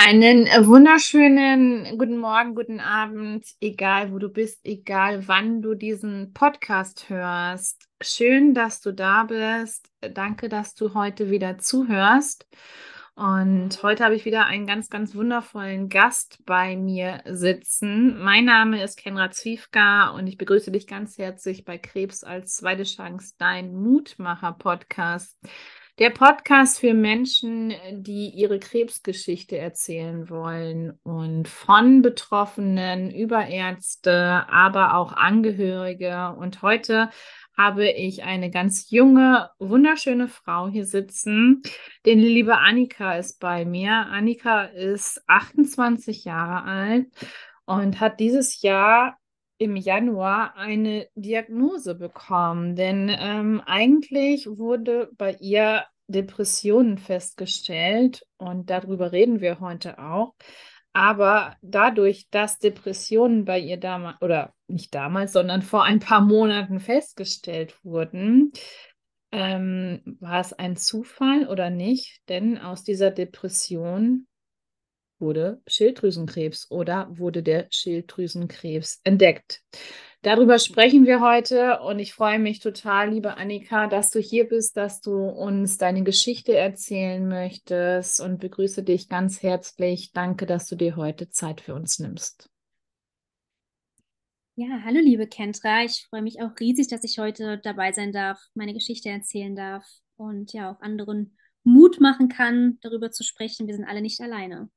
Einen äh, wunderschönen guten Morgen, guten Abend, egal wo du bist, egal wann du diesen Podcast hörst. Schön, dass du da bist. Danke, dass du heute wieder zuhörst. Und heute habe ich wieder einen ganz, ganz wundervollen Gast bei mir sitzen. Mein Name ist Kenra Zwiefka und ich begrüße dich ganz herzlich bei Krebs als zweite Chance, dein Mutmacher-Podcast. Der Podcast für Menschen, die ihre Krebsgeschichte erzählen wollen und von Betroffenen über Ärzte, aber auch Angehörige. Und heute habe ich eine ganz junge, wunderschöne Frau hier sitzen. Denn die liebe Annika ist bei mir. Annika ist 28 Jahre alt und hat dieses Jahr im Januar eine Diagnose bekommen, denn ähm, eigentlich wurde bei ihr Depressionen festgestellt und darüber reden wir heute auch. Aber dadurch, dass Depressionen bei ihr damals, oder nicht damals, sondern vor ein paar Monaten festgestellt wurden, ähm, war es ein Zufall oder nicht? Denn aus dieser Depression wurde Schilddrüsenkrebs oder wurde der Schilddrüsenkrebs entdeckt. Darüber sprechen wir heute und ich freue mich total, liebe Annika, dass du hier bist, dass du uns deine Geschichte erzählen möchtest und begrüße dich ganz herzlich. Danke, dass du dir heute Zeit für uns nimmst. Ja, hallo liebe Kentra. Ich freue mich auch riesig, dass ich heute dabei sein darf, meine Geschichte erzählen darf und ja auch anderen Mut machen kann, darüber zu sprechen. Wir sind alle nicht alleine.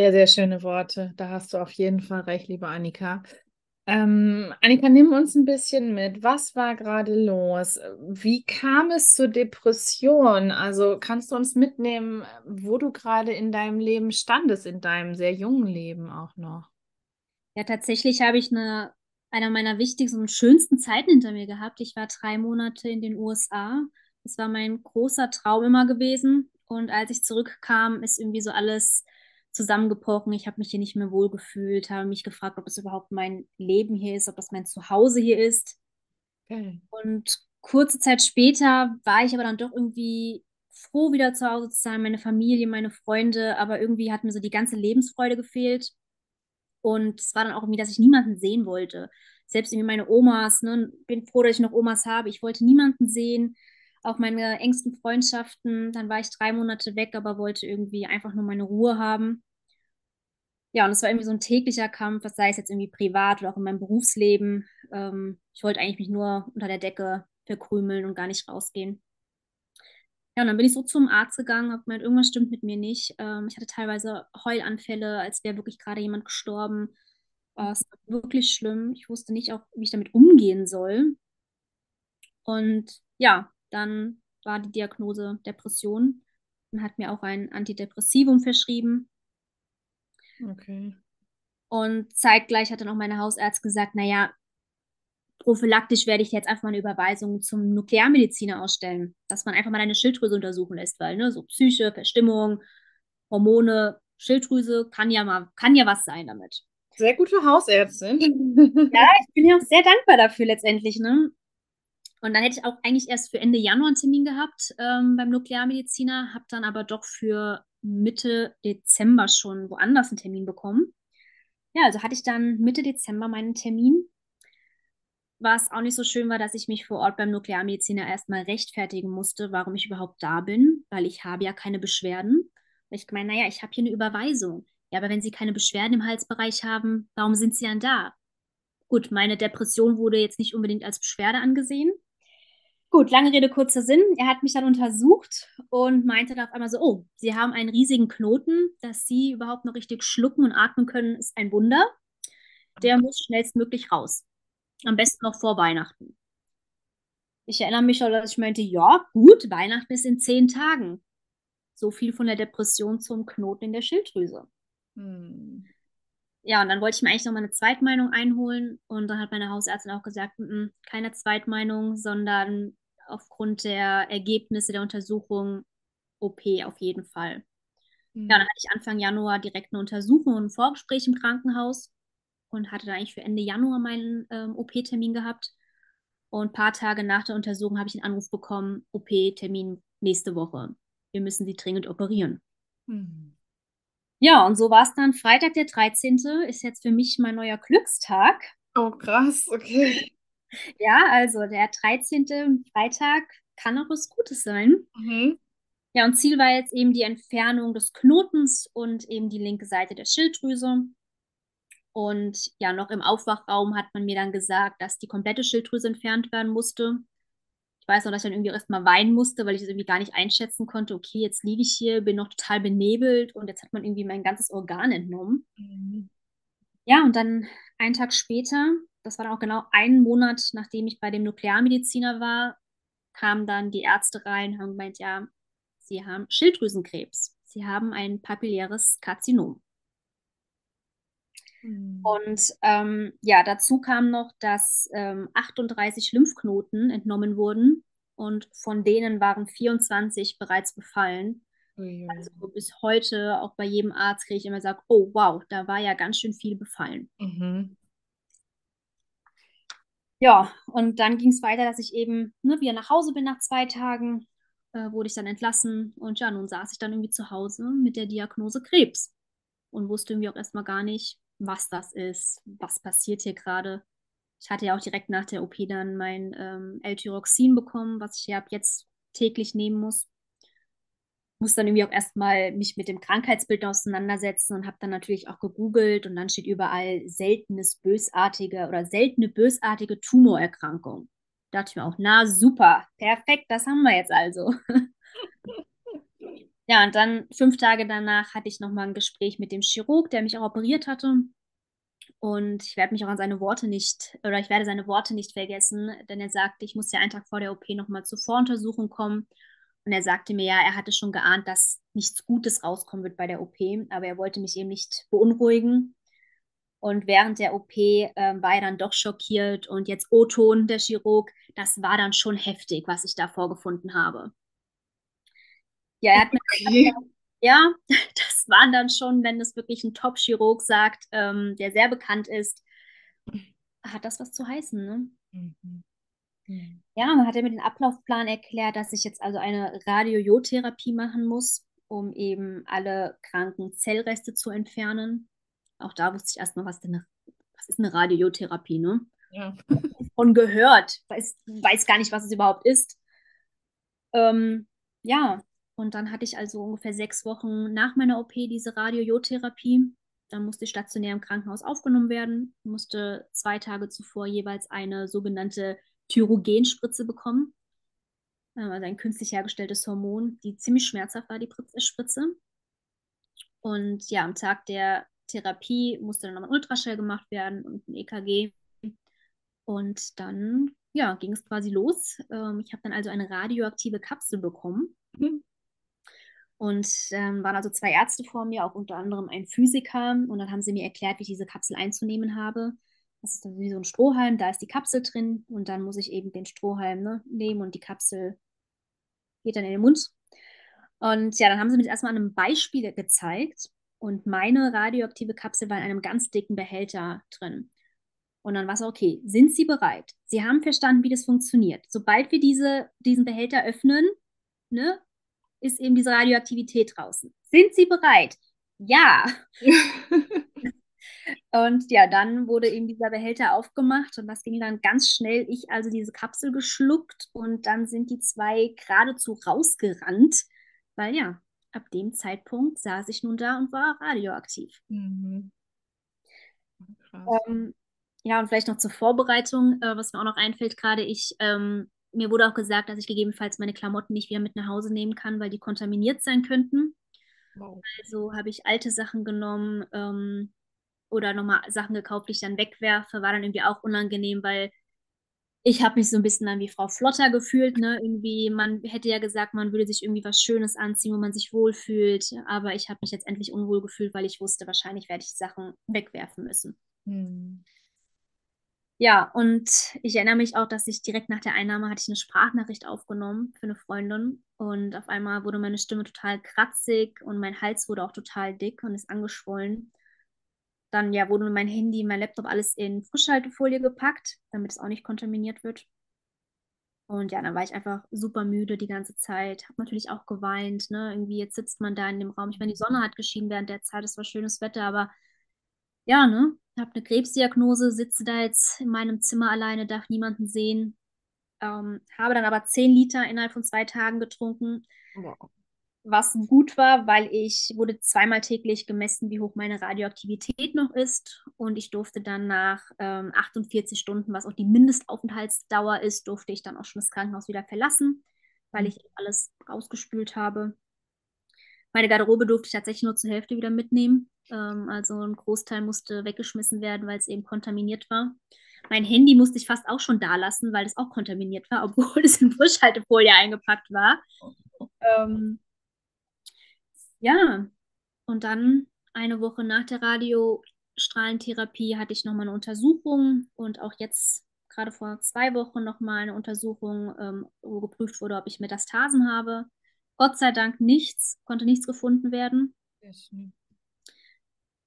Sehr, sehr schöne Worte. Da hast du auf jeden Fall recht, liebe Annika. Ähm, Annika, nimm uns ein bisschen mit. Was war gerade los? Wie kam es zur Depression? Also kannst du uns mitnehmen, wo du gerade in deinem Leben standest, in deinem sehr jungen Leben auch noch? Ja, tatsächlich habe ich eine, einer meiner wichtigsten und schönsten Zeiten hinter mir gehabt. Ich war drei Monate in den USA. Das war mein großer Traum immer gewesen. Und als ich zurückkam, ist irgendwie so alles zusammengebrochen. Ich habe mich hier nicht mehr wohl gefühlt, habe mich gefragt, ob es überhaupt mein Leben hier ist, ob das mein Zuhause hier ist. Okay. Und kurze Zeit später war ich aber dann doch irgendwie froh, wieder zu Hause zu sein, meine Familie, meine Freunde, aber irgendwie hat mir so die ganze Lebensfreude gefehlt. Und es war dann auch irgendwie, dass ich niemanden sehen wollte. Selbst irgendwie meine Omas, ne, bin froh, dass ich noch Omas habe. Ich wollte niemanden sehen auch meine engsten Freundschaften. Dann war ich drei Monate weg, aber wollte irgendwie einfach nur meine Ruhe haben. Ja, und es war irgendwie so ein täglicher Kampf, was sei es jetzt irgendwie privat oder auch in meinem Berufsleben. Ähm, ich wollte eigentlich mich nur unter der Decke verkrümeln und gar nicht rausgehen. Ja, und dann bin ich so zum Arzt gegangen, habe gemeint, irgendwas stimmt mit mir nicht. Ähm, ich hatte teilweise Heulanfälle, als wäre wirklich gerade jemand gestorben. Äh, es war wirklich schlimm. Ich wusste nicht auch, wie ich damit umgehen soll. Und ja, dann war die Diagnose Depression und hat mir auch ein Antidepressivum verschrieben. Okay. Und zeitgleich hat dann auch meine Hausarzt gesagt, naja, prophylaktisch werde ich jetzt einfach mal eine Überweisung zum Nuklearmediziner ausstellen, dass man einfach mal eine Schilddrüse untersuchen lässt, weil ne, so Psyche, Verstimmung, Hormone, Schilddrüse kann ja mal, kann ja was sein damit. Sehr gute Hausärztin. ja, ich bin ja auch sehr dankbar dafür letztendlich, ne? Und dann hätte ich auch eigentlich erst für Ende Januar einen Termin gehabt ähm, beim Nuklearmediziner, habe dann aber doch für Mitte Dezember schon woanders einen Termin bekommen. Ja, also hatte ich dann Mitte Dezember meinen Termin. Was auch nicht so schön war, dass ich mich vor Ort beim Nuklearmediziner erstmal rechtfertigen musste, warum ich überhaupt da bin, weil ich habe ja keine Beschwerden. Ich meine, naja, ich habe hier eine Überweisung. Ja, aber wenn Sie keine Beschwerden im Halsbereich haben, warum sind Sie dann da? Gut, meine Depression wurde jetzt nicht unbedingt als Beschwerde angesehen. Gut, lange Rede, kurzer Sinn. Er hat mich dann untersucht und meinte dann auf einmal so, oh, Sie haben einen riesigen Knoten, dass Sie überhaupt noch richtig schlucken und atmen können, ist ein Wunder. Der muss schnellstmöglich raus. Am besten noch vor Weihnachten. Ich erinnere mich schon, dass ich meinte, ja, gut, Weihnachten ist in zehn Tagen. So viel von der Depression zum Knoten in der Schilddrüse. Hm ja, und dann wollte ich mir eigentlich noch mal eine Zweitmeinung einholen. Und dann hat meine Hausärztin auch gesagt, m -m, keine Zweitmeinung, sondern aufgrund der Ergebnisse der Untersuchung OP auf jeden Fall. Mhm. Ja, dann hatte ich Anfang Januar direkt eine Untersuchung und ein Vorgespräch im Krankenhaus und hatte dann eigentlich für Ende Januar meinen ähm, OP-Termin gehabt. Und ein paar Tage nach der Untersuchung habe ich einen Anruf bekommen, OP-Termin nächste Woche. Wir müssen sie dringend operieren. Mhm. Ja, und so war es dann. Freitag, der 13. ist jetzt für mich mein neuer Glückstag. Oh, krass, okay. Ja, also der 13. Freitag kann auch was Gutes sein. Mhm. Ja, und Ziel war jetzt eben die Entfernung des Knotens und eben die linke Seite der Schilddrüse. Und ja, noch im Aufwachraum hat man mir dann gesagt, dass die komplette Schilddrüse entfernt werden musste. Ich weiß noch, dass ich dann irgendwie erstmal weinen musste, weil ich es irgendwie gar nicht einschätzen konnte. Okay, jetzt liege ich hier, bin noch total benebelt und jetzt hat man irgendwie mein ganzes Organ entnommen. Mhm. Ja, und dann einen Tag später, das war dann auch genau einen Monat, nachdem ich bei dem Nuklearmediziner war, kamen dann die Ärzte rein und haben gemeint, ja, Sie haben Schilddrüsenkrebs. Sie haben ein papilläres Karzinom. Mhm. Und ähm, ja, dazu kam noch, dass ähm, 38 Lymphknoten entnommen wurden und von denen waren 24 bereits befallen. Also bis heute, auch bei jedem Arzt, kriege ich immer gesagt, oh wow, da war ja ganz schön viel befallen. Mhm. Ja, und dann ging es weiter, dass ich eben ne, wieder nach Hause bin nach zwei Tagen, äh, wurde ich dann entlassen und ja, nun saß ich dann irgendwie zu Hause mit der Diagnose Krebs und wusste irgendwie auch erstmal gar nicht, was das ist, was passiert hier gerade. Ich hatte ja auch direkt nach der OP dann mein ähm, L-Tyroxin bekommen, was ich ja ab jetzt täglich nehmen muss. Muss dann irgendwie auch erstmal mich mit dem Krankheitsbild auseinandersetzen und habe dann natürlich auch gegoogelt und dann steht überall seltenes bösartige oder seltene bösartige Tumorerkrankung. Da dachte ich mir auch, na super, perfekt, das haben wir jetzt also. Ja, und dann fünf Tage danach hatte ich nochmal ein Gespräch mit dem Chirurg, der mich auch operiert hatte. Und ich werde mich auch an seine Worte nicht, oder ich werde seine Worte nicht vergessen, denn er sagte, ich muss ja einen Tag vor der OP nochmal zur Voruntersuchung kommen. Und er sagte mir ja, er hatte schon geahnt, dass nichts Gutes rauskommen wird bei der OP, aber er wollte mich eben nicht beunruhigen. Und während der OP äh, war er dann doch schockiert und jetzt O-Ton, der Chirurg, das war dann schon heftig, was ich da vorgefunden habe. Ja, er hat mir ja, das waren dann schon, wenn es wirklich ein Top-Chirurg sagt, ähm, der sehr bekannt ist, hat das was zu heißen, ne? Mhm. Mhm. Ja, dann hat er mir den Ablaufplan erklärt, dass ich jetzt also eine Radiojodtherapie machen muss, um eben alle kranken Zellreste zu entfernen. Auch da wusste ich erstmal, was denn eine, was ist eine Radiojodtherapie, ne? Ja. Von gehört, weiß, weiß gar nicht, was es überhaupt ist. Ähm, ja, und dann hatte ich also ungefähr sechs Wochen nach meiner OP diese Radiojodtherapie. Dann musste ich stationär im Krankenhaus aufgenommen werden, musste zwei Tage zuvor jeweils eine sogenannte Thyrogenspritze bekommen. Ähm, Also ein künstlich hergestelltes Hormon, die ziemlich schmerzhaft war, die äh, Spritze. Und ja, am Tag der Therapie musste dann nochmal ein Ultraschall gemacht werden und ein EKG. Und dann, ja, ging es quasi los. Ähm, ich habe dann also eine radioaktive Kapsel bekommen. Und ähm, waren also zwei Ärzte vor mir, auch unter anderem ein Physiker. Und dann haben sie mir erklärt, wie ich diese Kapsel einzunehmen habe. Das ist dann wie so ein Strohhalm, da ist die Kapsel drin. Und dann muss ich eben den Strohhalm ne, nehmen und die Kapsel geht dann in den Mund. Und ja, dann haben sie mir das erstmal an einem Beispiel gezeigt. Und meine radioaktive Kapsel war in einem ganz dicken Behälter drin. Und dann war es okay. Sind Sie bereit? Sie haben verstanden, wie das funktioniert. Sobald wir diese, diesen Behälter öffnen, ne, ist eben diese Radioaktivität draußen. Sind Sie bereit? Ja. Und ja, dann wurde eben dieser Behälter aufgemacht und das ging dann ganz schnell. Ich also diese Kapsel geschluckt und dann sind die zwei geradezu rausgerannt, weil ja, ab dem Zeitpunkt saß ich nun da und war radioaktiv. Mhm. Ähm, ja, und vielleicht noch zur Vorbereitung, äh, was mir auch noch einfällt, gerade ich, ähm, mir wurde auch gesagt, dass ich gegebenenfalls meine Klamotten nicht wieder mit nach Hause nehmen kann, weil die kontaminiert sein könnten. Wow. Also habe ich alte Sachen genommen ähm, oder nochmal Sachen gekauft, die ich dann wegwerfe. War dann irgendwie auch unangenehm, weil ich habe mich so ein bisschen dann wie Frau Flotter gefühlt. Ne? Irgendwie, man hätte ja gesagt, man würde sich irgendwie was Schönes anziehen, wo man sich wohlfühlt. Aber ich habe mich jetzt endlich unwohl gefühlt, weil ich wusste, wahrscheinlich werde ich die Sachen wegwerfen müssen. Mhm. Ja, und ich erinnere mich auch, dass ich direkt nach der Einnahme hatte ich eine Sprachnachricht aufgenommen für eine Freundin und auf einmal wurde meine Stimme total kratzig und mein Hals wurde auch total dick und ist angeschwollen. Dann ja wurde mein Handy, mein Laptop alles in Frischhaltefolie gepackt, damit es auch nicht kontaminiert wird. Und ja, dann war ich einfach super müde die ganze Zeit. Habe natürlich auch geweint. Ne? Irgendwie jetzt sitzt man da in dem Raum. Ich meine, die Sonne hat geschienen während der Zeit. Es war schönes Wetter, aber ja, ne? Ich habe eine Krebsdiagnose, sitze da jetzt in meinem Zimmer alleine, darf niemanden sehen. Ähm, habe dann aber 10 Liter innerhalb von zwei Tagen getrunken. Wow was gut war, weil ich wurde zweimal täglich gemessen, wie hoch meine Radioaktivität noch ist. Und ich durfte dann nach ähm, 48 Stunden, was auch die Mindestaufenthaltsdauer ist, durfte ich dann auch schon das Krankenhaus wieder verlassen, weil ich alles rausgespült habe. Meine Garderobe durfte ich tatsächlich nur zur Hälfte wieder mitnehmen. Ähm, also ein Großteil musste weggeschmissen werden, weil es eben kontaminiert war. Mein Handy musste ich fast auch schon da lassen, weil es auch kontaminiert war, obwohl es in Frischhaltefolie eingepackt war. Ähm, ja, und dann eine Woche nach der Radiostrahlentherapie hatte ich nochmal eine Untersuchung und auch jetzt gerade vor zwei Wochen nochmal eine Untersuchung, ähm, wo geprüft wurde, ob ich Metastasen habe. Gott sei Dank nichts, konnte nichts gefunden werden.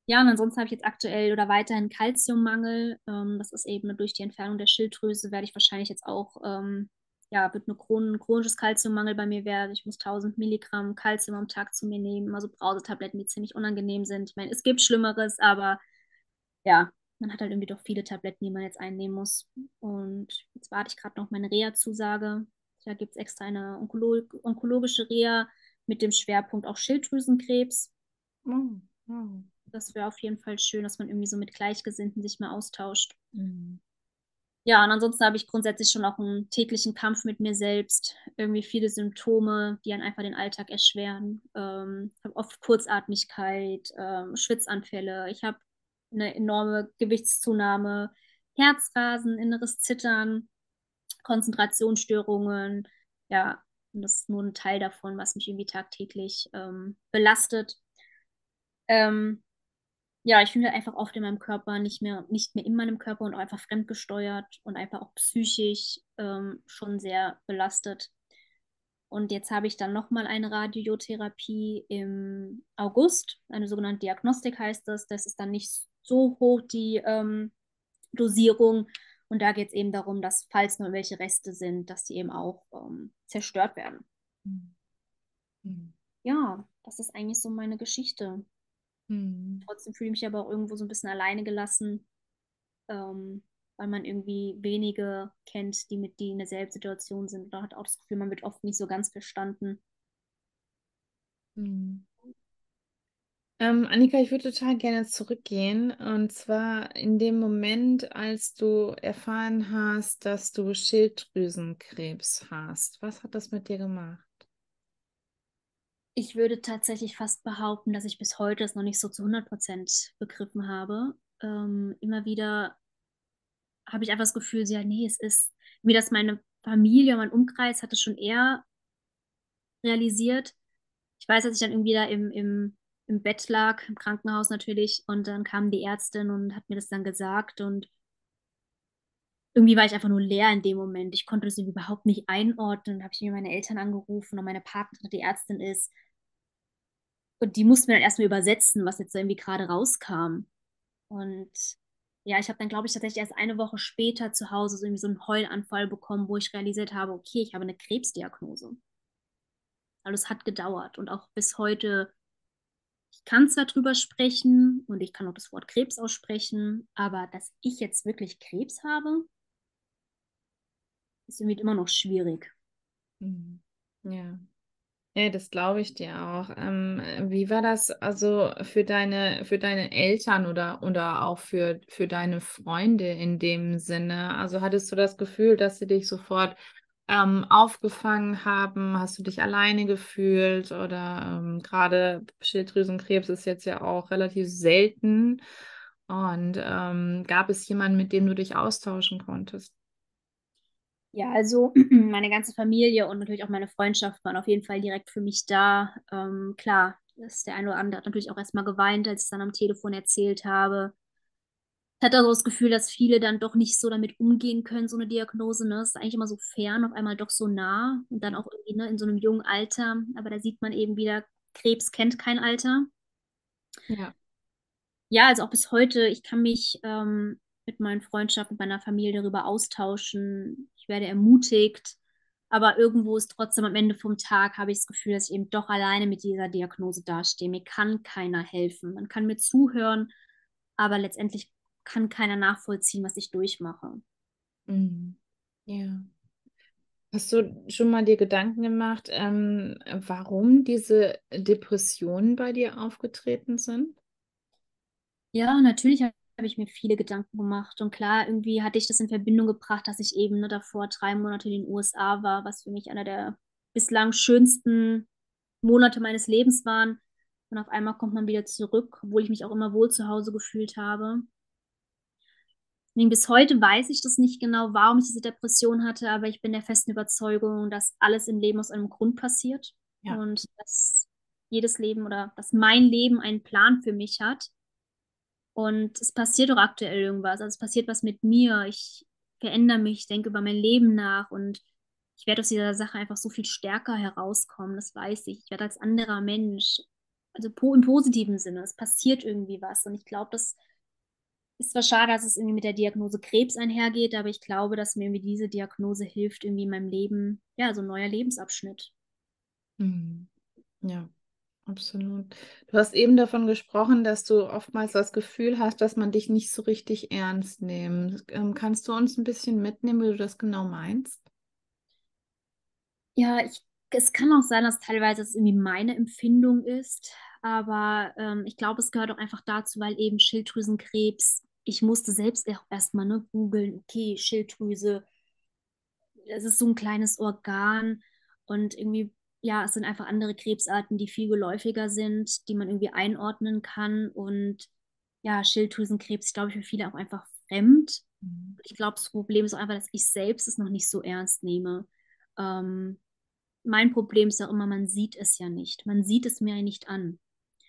Ja, und ansonsten habe ich jetzt aktuell oder weiterhin Kalziummangel. Ähm, das ist eben durch die Entfernung der Schilddrüse, werde ich wahrscheinlich jetzt auch ähm, ja, wird Chron chronisches Kalziummangel bei mir werden. Ich muss 1000 Milligramm Kalzium am Tag zu mir nehmen, also Brausetabletten, die ziemlich unangenehm sind. Ich meine, es gibt Schlimmeres, aber ja, man hat halt irgendwie doch viele Tabletten, die man jetzt einnehmen muss. Und jetzt warte ich gerade noch meine Reha-Zusage. Da gibt es extra eine Onkolo onkologische Reha mit dem Schwerpunkt auch Schilddrüsenkrebs. Oh. Das wäre auf jeden Fall schön, dass man irgendwie so mit Gleichgesinnten sich mal austauscht. Mhm. Ja, und ansonsten habe ich grundsätzlich schon auch einen täglichen Kampf mit mir selbst. Irgendwie viele Symptome, die dann einfach den Alltag erschweren. Ähm, habe oft Kurzatmigkeit, ähm, Schwitzanfälle. Ich habe eine enorme Gewichtszunahme, Herzrasen, inneres Zittern, Konzentrationsstörungen. Ja, und das ist nur ein Teil davon, was mich irgendwie tagtäglich ähm, belastet. Ähm, ja, ich fühle einfach oft in meinem Körper nicht mehr, nicht mehr in meinem Körper und auch einfach fremdgesteuert und einfach auch psychisch ähm, schon sehr belastet. Und jetzt habe ich dann nochmal eine Radiotherapie im August, eine sogenannte Diagnostik heißt das. Das ist dann nicht so hoch die ähm, Dosierung. Und da geht es eben darum, dass falls nur welche Reste sind, dass die eben auch ähm, zerstört werden. Mhm. Ja, das ist eigentlich so meine Geschichte. Mhm. Trotzdem fühle ich mich aber auch irgendwo so ein bisschen alleine gelassen, ähm, weil man irgendwie wenige kennt, die mit die in derselben Situation sind. Da hat auch das Gefühl, man wird oft nicht so ganz verstanden. Mhm. Ähm, Annika, ich würde total gerne zurückgehen. Und zwar in dem Moment, als du erfahren hast, dass du Schilddrüsenkrebs hast. Was hat das mit dir gemacht? Ich würde tatsächlich fast behaupten, dass ich bis heute es noch nicht so zu 100 Prozent begriffen habe. Ähm, immer wieder habe ich einfach das Gefühl, ja, nee, es ist, wie das meine Familie, mein Umkreis hat es schon eher realisiert. Ich weiß, dass ich dann irgendwie da im, im, im Bett lag, im Krankenhaus natürlich, und dann kam die Ärztin und hat mir das dann gesagt und irgendwie war ich einfach nur leer in dem Moment. Ich konnte das überhaupt nicht einordnen. Dann habe ich mir meine Eltern angerufen und meine Partnerin, die Ärztin ist. Und die mussten mir dann erstmal übersetzen, was jetzt irgendwie gerade rauskam. Und ja, ich habe dann, glaube ich, tatsächlich erst eine Woche später zu Hause so irgendwie so einen Heulanfall bekommen, wo ich realisiert habe, okay, ich habe eine Krebsdiagnose. Also es hat gedauert und auch bis heute, ich kann zwar drüber sprechen und ich kann auch das Wort Krebs aussprechen, aber dass ich jetzt wirklich Krebs habe, ist irgendwie immer noch schwierig. Mhm. Ja. Ja, das glaube ich dir auch. Ähm, wie war das also für deine, für deine Eltern oder, oder auch für, für deine Freunde in dem Sinne? Also hattest du das Gefühl, dass sie dich sofort ähm, aufgefangen haben? Hast du dich alleine gefühlt? Oder ähm, gerade Schilddrüsenkrebs ist jetzt ja auch relativ selten. Und ähm, gab es jemanden, mit dem du dich austauschen konntest? Ja, also meine ganze Familie und natürlich auch meine Freundschaft waren auf jeden Fall direkt für mich da. Ähm, klar, das der eine oder andere hat natürlich auch erstmal geweint, als ich es dann am Telefon erzählt habe. Ich hatte also das Gefühl, dass viele dann doch nicht so damit umgehen können, so eine Diagnose. Ne? Es ist eigentlich immer so fern, auf einmal doch so nah und dann auch irgendwie ne, in so einem jungen Alter. Aber da sieht man eben wieder, Krebs kennt kein Alter. Ja. Ja, also auch bis heute, ich kann mich ähm, mit meinen Freundschaften, mit meiner Familie darüber austauschen. Ich werde ermutigt. Aber irgendwo ist trotzdem am Ende vom Tag, habe ich das Gefühl, dass ich eben doch alleine mit dieser Diagnose dastehe. Mir kann keiner helfen. Man kann mir zuhören, aber letztendlich kann keiner nachvollziehen, was ich durchmache. Mhm. Ja. Hast du schon mal dir Gedanken gemacht, ähm, warum diese Depressionen bei dir aufgetreten sind? Ja, natürlich habe ich mir viele Gedanken gemacht. Und klar, irgendwie hatte ich das in Verbindung gebracht, dass ich eben ne, davor drei Monate in den USA war, was für mich einer der bislang schönsten Monate meines Lebens waren. Und auf einmal kommt man wieder zurück, obwohl ich mich auch immer wohl zu Hause gefühlt habe. Bis heute weiß ich das nicht genau, warum ich diese Depression hatte, aber ich bin der festen Überzeugung, dass alles im Leben aus einem Grund passiert Ja. und dass jedes Leben oder dass mein Leben einen Plan für mich hat. Und es passiert doch aktuell irgendwas. Also es passiert was mit mir. Ich verändere mich, ich denke über mein Leben nach und ich werde aus dieser Sache einfach so viel stärker herauskommen. Das weiß ich. Ich werde als anderer Mensch. Also im positiven Sinne. Es passiert irgendwie was. Und ich glaube, das ist zwar schade, dass es irgendwie mit der Diagnose Krebs einhergeht, aber ich glaube, dass mir irgendwie diese Diagnose hilft, irgendwie in meinem Leben, ja, so ein neuer Lebensabschnitt. Mhm. Ja, absolut. Du hast eben davon gesprochen, dass du oftmals das Gefühl hast, dass man dich nicht so richtig ernst nimmt. Ähm, kannst du uns ein bisschen mitnehmen, wie du das genau meinst? Ja, ich, es kann auch sein, dass teilweise es irgendwie meine Empfindung ist, aber ähm, ich glaube, es gehört auch einfach dazu, weil eben Schilddrüsenkrebs, ich musste selbst erstmal ne, googeln, okay, Schilddrüse, es ist so ein kleines Organ und irgendwie, ja, es sind einfach andere Krebsarten, die viel geläufiger sind, die man irgendwie einordnen kann und ja, Schilddrüsenkrebs, ich glaube, für viele auch einfach fremd. Mhm. Ich glaube, das Problem ist auch einfach, dass ich selbst es noch nicht so ernst nehme. Ähm, mein Problem ist auch immer, man sieht es ja nicht. Man sieht es mir ja nicht an.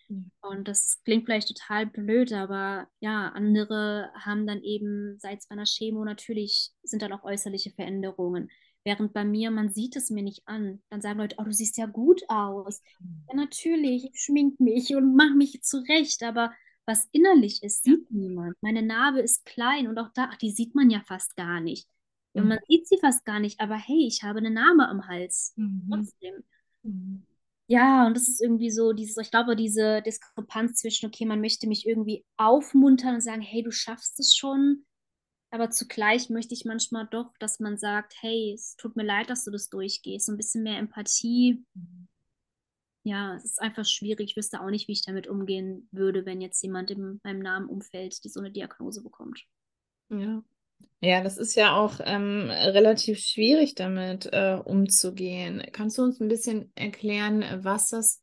Mhm. Und das klingt vielleicht total blöd, aber ja, andere haben dann eben, seit bei einer Chemo natürlich, sind dann auch äußerliche Veränderungen. Während bei mir, man sieht es mir nicht an. Dann sagen Leute, oh, du siehst ja gut aus. Ja, natürlich, ich schmink mich und mache mich zurecht, aber was innerlich ist, sieht niemand. Meine Narbe ist klein und auch da, ach, die sieht man ja fast gar nicht. Mhm. man sieht sie fast gar nicht, aber hey, ich habe eine Narbe am Hals. Mhm. Trotzdem. Mhm. Ja, und das ist irgendwie so, dieses, ich glaube, diese Diskrepanz zwischen, okay, man möchte mich irgendwie aufmuntern und sagen, hey, du schaffst es schon, aber zugleich möchte ich manchmal doch, dass man sagt, hey, es tut mir leid, dass du das durchgehst. So ein bisschen mehr Empathie. Ja, es ist einfach schwierig. Ich wüsste auch nicht, wie ich damit umgehen würde, wenn jetzt jemand in meinem Namen umfällt, die so eine Diagnose bekommt. Ja. Ja, das ist ja auch ähm, relativ schwierig damit äh, umzugehen. Kannst du uns ein bisschen erklären, was das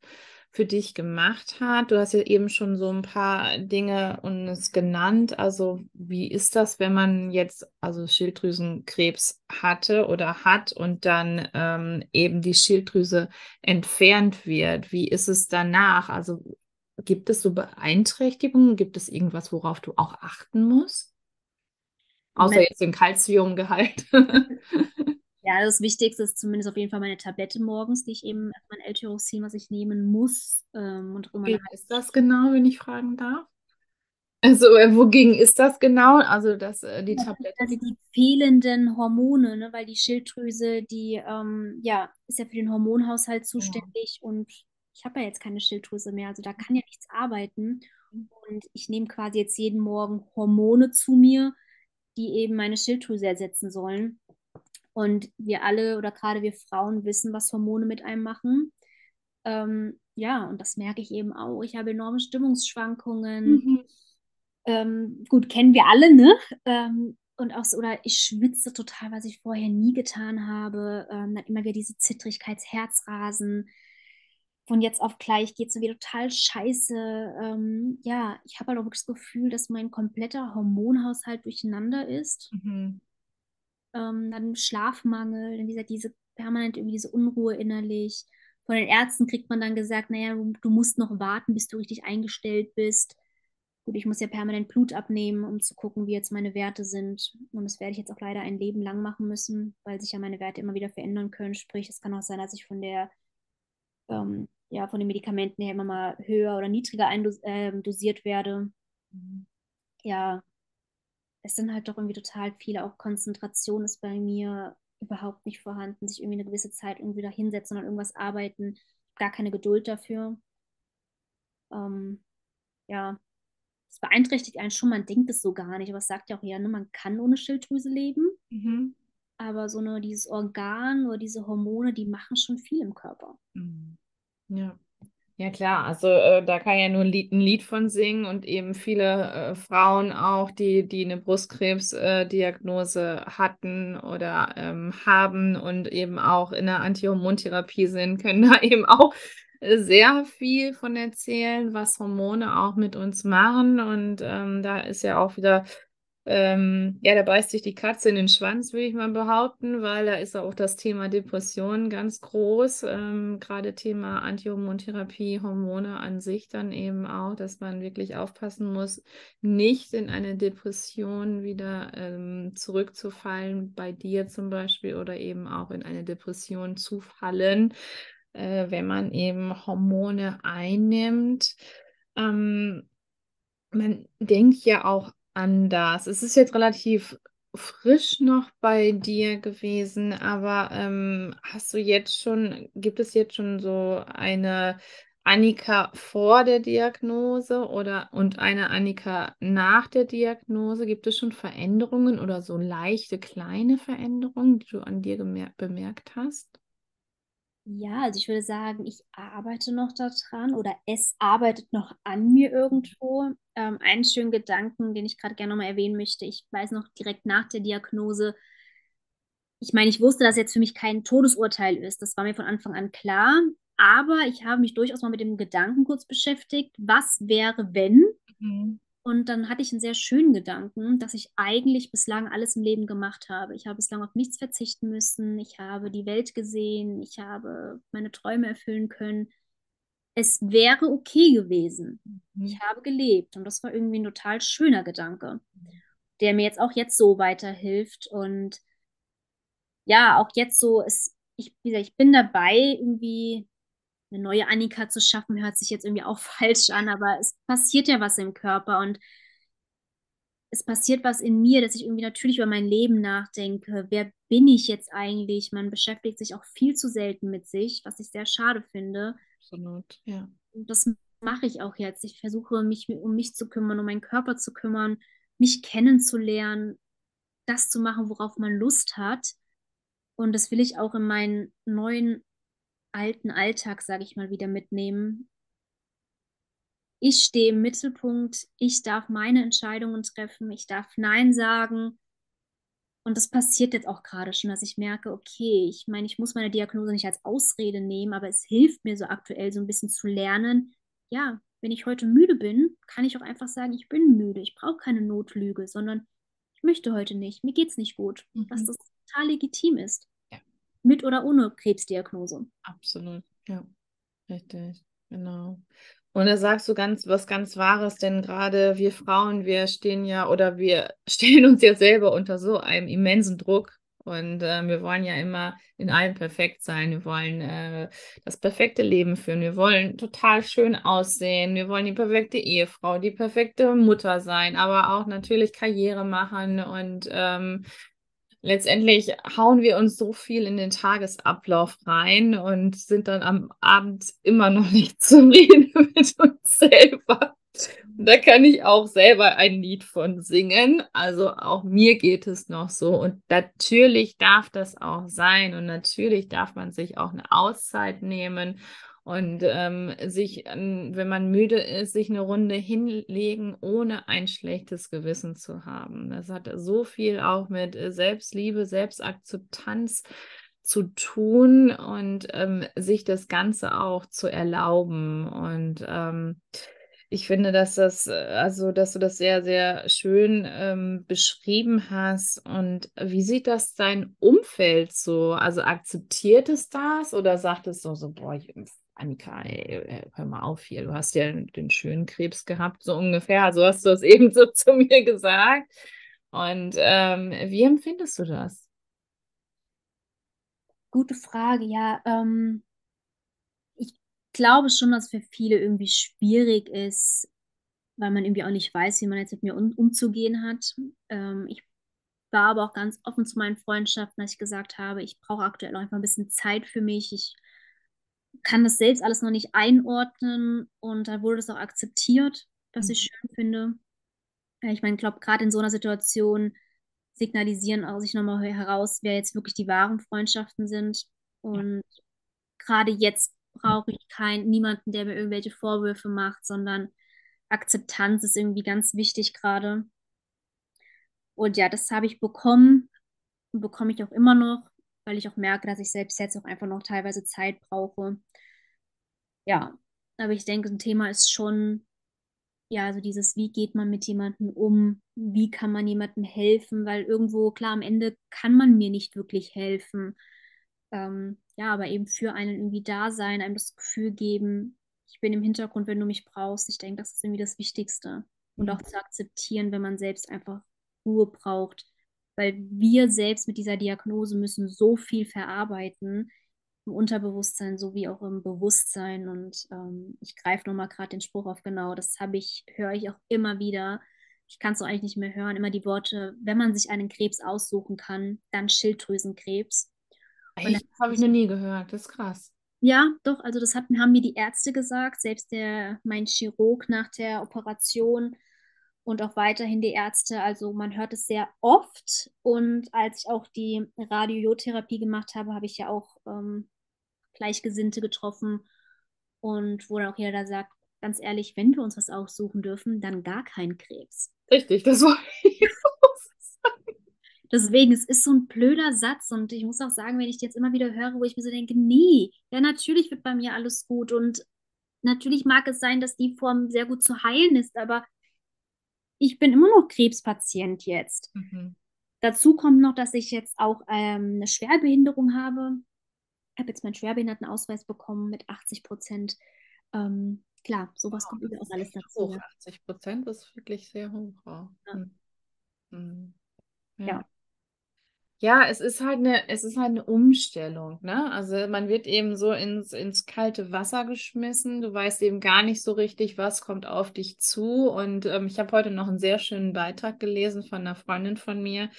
für dich gemacht hat? Du hast ja eben schon so ein paar Dinge uns genannt. Also wie ist das, wenn man jetzt also Schilddrüsenkrebs hatte oder hat und dann ähm, eben die Schilddrüse entfernt wird? Wie ist es danach? Also gibt es so Beeinträchtigungen? Gibt es irgendwas, worauf du auch achten musst? Außer jetzt den Kalziumgehalt. Ja, das Wichtigste ist zumindest auf jeden Fall meine Tablette morgens, die ich eben, mein L-Tyroxin, was ich nehmen muss. Ähm, und eine ist das genau, wenn ich fragen darf? Also, äh, wogegen ist das genau? Also, dass äh, die Tablette. Also die fehlenden Hormone, ne, weil die Schilddrüse, die ähm, ja, ist ja für den Hormonhaushalt zuständig und ich habe ja jetzt keine Schilddrüse mehr, also da kann ja nichts arbeiten. Und ich nehme quasi jetzt jeden Morgen Hormone zu mir, die eben meine Schilddrüse ersetzen sollen. Und wir alle oder gerade wir Frauen wissen, was Hormone mit einem machen. Ähm, ja, und das merke ich eben auch. Ich habe enorme Stimmungsschwankungen. Mhm. Ähm, gut, kennen wir alle, ne? Ähm, und auch so, oder ich schwitze total, was ich vorher nie getan habe. Ähm, dann immer wieder diese Zittrigkeitsherzrasen. Von jetzt auf gleich geht es mir total scheiße. Ähm, ja, ich habe halt auch wirklich das Gefühl, dass mein kompletter Hormonhaushalt durcheinander ist. Mhm. Ähm, dann Schlafmangel, dann dieser, diese permanent irgendwie diese Unruhe innerlich. Von den Ärzten kriegt man dann gesagt, naja, du, du musst noch warten, bis du richtig eingestellt bist. Gut, ich muss ja permanent Blut abnehmen, um zu gucken, wie jetzt meine Werte sind. Und das werde ich jetzt auch leider ein Leben lang machen müssen, weil sich ja meine Werte immer wieder verändern können. Sprich, es kann auch sein, dass ich von der, ähm, ja, von den Medikamenten her immer mal höher oder niedriger eindosiert ähm, werde. Ja, es sind halt doch irgendwie total viele, auch Konzentration ist bei mir überhaupt nicht vorhanden, sich irgendwie eine gewisse Zeit irgendwie da hinsetzen und irgendwas arbeiten. Gar keine Geduld dafür. Ähm, ja, es beeinträchtigt einen schon, man denkt es so gar nicht, aber es sagt ja auch ja, ne, man kann ohne Schilddrüse leben. Mhm. Aber so nur dieses Organ oder diese Hormone, die machen schon viel im Körper. Mhm. Ja. Ja, klar, also äh, da kann ja nur ein Lied, ein Lied von singen und eben viele äh, Frauen auch, die, die eine Brustkrebsdiagnose äh, hatten oder ähm, haben und eben auch in der Antihormontherapie sind, können da eben auch sehr viel von erzählen, was Hormone auch mit uns machen. Und ähm, da ist ja auch wieder ähm, ja, da beißt sich die Katze in den Schwanz, würde ich mal behaupten, weil da ist auch das Thema Depression ganz groß. Ähm, gerade Thema Antihormontherapie, Hormone an sich dann eben auch, dass man wirklich aufpassen muss, nicht in eine Depression wieder ähm, zurückzufallen, bei dir zum Beispiel, oder eben auch in eine Depression zu fallen, äh, wenn man eben Hormone einnimmt. Ähm, man denkt ja auch anders. Es ist jetzt relativ frisch noch bei dir gewesen, aber ähm, hast du jetzt schon, gibt es jetzt schon so eine Annika vor der Diagnose oder und eine Annika nach der Diagnose? Gibt es schon Veränderungen oder so leichte kleine Veränderungen, die du an dir bemerkt hast? Ja, also ich würde sagen, ich arbeite noch daran oder es arbeitet noch an mir irgendwo. Ähm, einen schönen Gedanken, den ich gerade gerne nochmal erwähnen möchte. Ich weiß noch direkt nach der Diagnose, ich meine, ich wusste, dass jetzt für mich kein Todesurteil ist. Das war mir von Anfang an klar. Aber ich habe mich durchaus mal mit dem Gedanken kurz beschäftigt, was wäre, wenn? Mhm. Und dann hatte ich einen sehr schönen Gedanken, dass ich eigentlich bislang alles im Leben gemacht habe. Ich habe bislang auf nichts verzichten müssen. Ich habe die Welt gesehen. Ich habe meine Träume erfüllen können. Es wäre okay gewesen. Mhm. Ich habe gelebt. Und das war irgendwie ein total schöner Gedanke, der mir jetzt auch jetzt so weiterhilft. Und ja, auch jetzt so ist, ich, wie gesagt, ich bin dabei, irgendwie eine neue Annika zu schaffen, hört sich jetzt irgendwie auch falsch an, aber es passiert ja was im Körper und es passiert was in mir, dass ich irgendwie natürlich über mein Leben nachdenke. Wer bin ich jetzt eigentlich? Man beschäftigt sich auch viel zu selten mit sich, was ich sehr schade finde. Absolut, ja. Und das mache ich auch jetzt. Ich versuche mich um mich zu kümmern, um meinen Körper zu kümmern, mich kennenzulernen, das zu machen, worauf man Lust hat. Und das will ich auch in meinen neuen alten Alltag, sage ich mal, wieder mitnehmen. Ich stehe im Mittelpunkt, ich darf meine Entscheidungen treffen, ich darf Nein sagen. Und das passiert jetzt auch gerade schon, dass ich merke, okay, ich meine, ich muss meine Diagnose nicht als Ausrede nehmen, aber es hilft mir so aktuell so ein bisschen zu lernen, ja, wenn ich heute müde bin, kann ich auch einfach sagen, ich bin müde. Ich brauche keine Notlüge, sondern ich möchte heute nicht, mir geht es nicht gut, mhm. dass das total legitim ist mit oder ohne Krebsdiagnose. Absolut, ja, richtig, genau. Und da sagst du ganz was ganz Wahres, denn gerade wir Frauen, wir stehen ja oder wir stellen uns ja selber unter so einem immensen Druck. Und äh, wir wollen ja immer in allem perfekt sein. Wir wollen äh, das perfekte Leben führen. Wir wollen total schön aussehen. Wir wollen die perfekte Ehefrau, die perfekte Mutter sein, aber auch natürlich Karriere machen und ähm, letztendlich hauen wir uns so viel in den Tagesablauf rein und sind dann am Abend immer noch nicht zufrieden mit uns selber. Und da kann ich auch selber ein Lied von singen. Also auch mir geht es noch so. Und natürlich darf das auch sein. Und natürlich darf man sich auch eine Auszeit nehmen und ähm, sich, wenn man müde ist, sich eine Runde hinlegen, ohne ein schlechtes Gewissen zu haben. Das hat so viel auch mit äh, Selbstliebe, Selbstakzeptanz zu tun und ähm, sich das Ganze auch zu erlauben. Und ähm, ich finde, dass das, äh, also, dass du das sehr, sehr schön ähm, beschrieben hast. Und wie sieht das dein Umfeld so? Also akzeptiert es das oder sagt es so, so, boah, ich Annika, ey, hör mal auf hier, du hast ja den schönen Krebs gehabt, so ungefähr. So hast du es eben so zu mir gesagt. Und ähm, wie empfindest du das? Gute Frage, ja. Ähm, ich glaube schon, dass für viele irgendwie schwierig ist, weil man irgendwie auch nicht weiß, wie man jetzt mit mir um, umzugehen hat. Ähm, ich war aber auch ganz offen zu meinen Freundschaften, dass ich gesagt habe, ich brauche aktuell noch einfach ein bisschen Zeit für mich. Ich kann das selbst alles noch nicht einordnen und da wurde das auch akzeptiert, was mhm. ich schön finde. Ich meine, ich glaube, gerade in so einer Situation signalisieren auch sich nochmal heraus, wer jetzt wirklich die wahren Freundschaften sind. Und ja. gerade jetzt brauche ich keinen, niemanden, der mir irgendwelche Vorwürfe macht, sondern Akzeptanz ist irgendwie ganz wichtig gerade. Und ja, das habe ich bekommen und bekomme ich auch immer noch, weil ich auch merke, dass ich selbst jetzt auch einfach noch teilweise Zeit brauche. Ja, aber ich denke, ein Thema ist schon, ja, also dieses, wie geht man mit jemandem um, wie kann man jemandem helfen, weil irgendwo, klar, am Ende kann man mir nicht wirklich helfen. Ähm, ja, aber eben für einen irgendwie da sein, einem das Gefühl geben, ich bin im Hintergrund, wenn du mich brauchst. Ich denke, das ist irgendwie das Wichtigste. Und mhm. auch zu akzeptieren, wenn man selbst einfach Ruhe braucht. Weil wir selbst mit dieser Diagnose müssen so viel verarbeiten, im Unterbewusstsein sowie auch im Bewusstsein. Und ähm, ich greife nochmal gerade den Spruch auf genau. Das habe ich, höre ich auch immer wieder. Ich kann es so eigentlich nicht mehr hören. Immer die Worte, wenn man sich einen Krebs aussuchen kann, dann Schilddrüsenkrebs. Echt? Das habe ich noch nie gehört. Das ist krass. Ja, doch, also das hat, haben mir die Ärzte gesagt, selbst der, mein Chirurg nach der Operation und auch weiterhin die Ärzte. Also man hört es sehr oft. Und als ich auch die Radiotherapie gemacht habe, habe ich ja auch ähm, Gleichgesinnte getroffen und wo dann auch jeder da sagt, ganz ehrlich, wenn wir uns was aussuchen dürfen, dann gar kein Krebs. Richtig, das war ich Deswegen, es ist so ein blöder Satz und ich muss auch sagen, wenn ich jetzt immer wieder höre, wo ich mir so denke, nee, ja, natürlich wird bei mir alles gut und natürlich mag es sein, dass die Form sehr gut zu heilen ist, aber ich bin immer noch Krebspatient jetzt. Mhm. Dazu kommt noch, dass ich jetzt auch ähm, eine Schwerbehinderung habe. Ich habe jetzt meinen Schwerbehindertenausweis bekommen mit 80 Prozent. Ähm, klar, sowas oh, kommt auch alles dazu. Hoch. 80 Prozent ist wirklich sehr hoch. Ja. Mhm. ja. ja. Ja, es ist halt eine, es ist halt eine Umstellung, ne? Also man wird eben so ins, ins kalte Wasser geschmissen. Du weißt eben gar nicht so richtig, was kommt auf dich zu. Und ähm, ich habe heute noch einen sehr schönen Beitrag gelesen von einer Freundin von mir.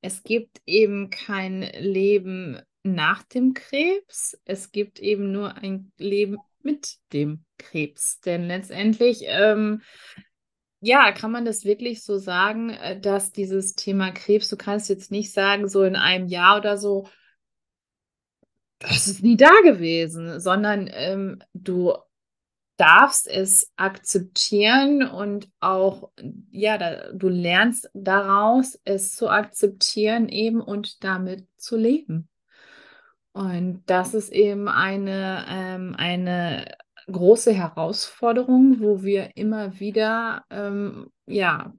Es gibt eben kein Leben nach dem Krebs. Es gibt eben nur ein Leben mit dem Krebs. Denn letztendlich ähm, ja, kann man das wirklich so sagen, äh, dass dieses Thema Krebs, du kannst jetzt nicht sagen, so in einem Jahr oder so, das ist nie da gewesen, sondern ähm, du darfst es akzeptieren und auch, ja, da, du lernst daraus, es zu akzeptieren eben und damit zu leben. Und das ist eben eine, ähm, eine große Herausforderung, wo wir immer wieder, ähm, ja,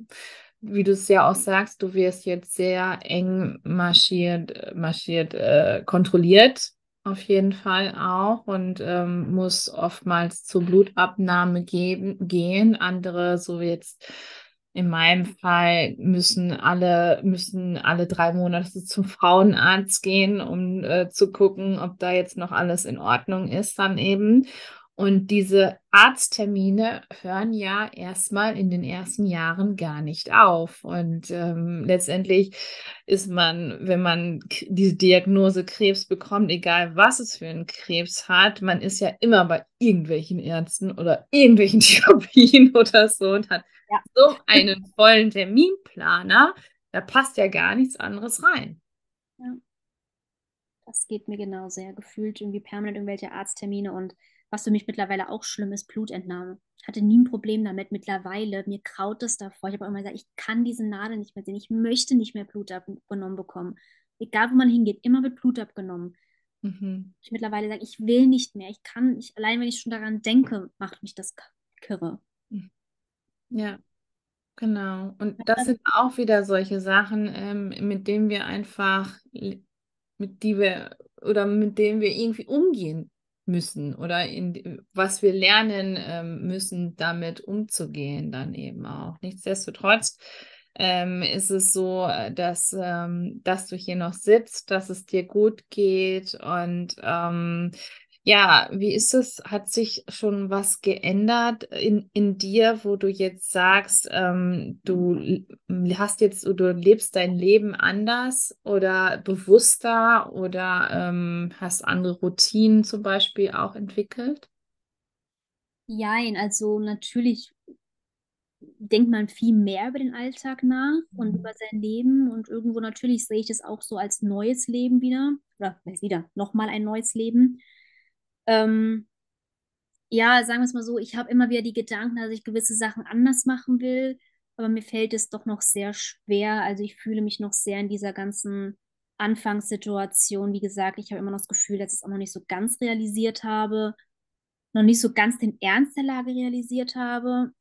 wie du es ja auch sagst, du wirst jetzt sehr eng marschiert, marschiert, äh, kontrolliert, auf jeden Fall auch und ähm, muss oftmals zur Blutabnahme geben, gehen. Andere, so wie jetzt in meinem Fall, müssen alle, müssen alle drei Monate zum Frauenarzt gehen, um äh, zu gucken, ob da jetzt noch alles in Ordnung ist, dann eben. Und diese Arzttermine hören ja erstmal in den ersten Jahren gar nicht auf. Und ähm, letztendlich ist man, wenn man diese Diagnose Krebs bekommt, egal was es für einen Krebs hat, man ist ja immer bei irgendwelchen Ärzten oder irgendwelchen Therapien oder so und hat ja. so einen vollen Terminplaner, da passt ja gar nichts anderes rein. Ja. Das geht mir genau sehr gefühlt irgendwie permanent irgendwelche Arzttermine und was für mich mittlerweile auch schlimm ist, Blutentnahme. Ich hatte nie ein Problem damit. Mittlerweile, mir kraut es davor. Ich habe auch immer gesagt, ich kann diese Nadel nicht mehr sehen. Ich möchte nicht mehr Blut abgenommen bekommen. Egal, wo man hingeht, immer wird Blut abgenommen. Mhm. Ich mittlerweile sage, ich will nicht mehr. Ich kann, ich, allein wenn ich schon daran denke, macht mich das kirre. Ja, genau. Und das sind auch wieder solche Sachen, ähm, mit denen wir einfach, mit die wir oder mit denen wir irgendwie umgehen müssen oder in was wir lernen ähm, müssen, damit umzugehen, dann eben auch. Nichtsdestotrotz ähm, ist es so, äh, dass, ähm, dass du hier noch sitzt, dass es dir gut geht und ähm, Ja, wie ist es? Hat sich schon was geändert in, in dir, wo du jetzt sagst, ähm, du hast jetzt, du lebst dein Leben anders oder bewusster oder ähm, hast andere Routinen zum Beispiel auch entwickelt? Jein, also natürlich denkt man viel mehr über den Alltag nach und Mhm. über sein Leben und irgendwo natürlich sehe ich das auch so als neues Leben wieder oder wieder nochmal ein neues Leben. Ähm, ja, sagen wir es mal so, ich habe immer wieder die Gedanken, dass ich gewisse Sachen anders machen will, aber mir fällt es doch noch sehr schwer. Also ich fühle mich noch sehr in dieser ganzen Anfangssituation. Wie gesagt, ich habe immer noch das Gefühl, dass ich es auch noch nicht so ganz realisiert habe, noch nicht so ganz den Ernst der Lage realisiert habe.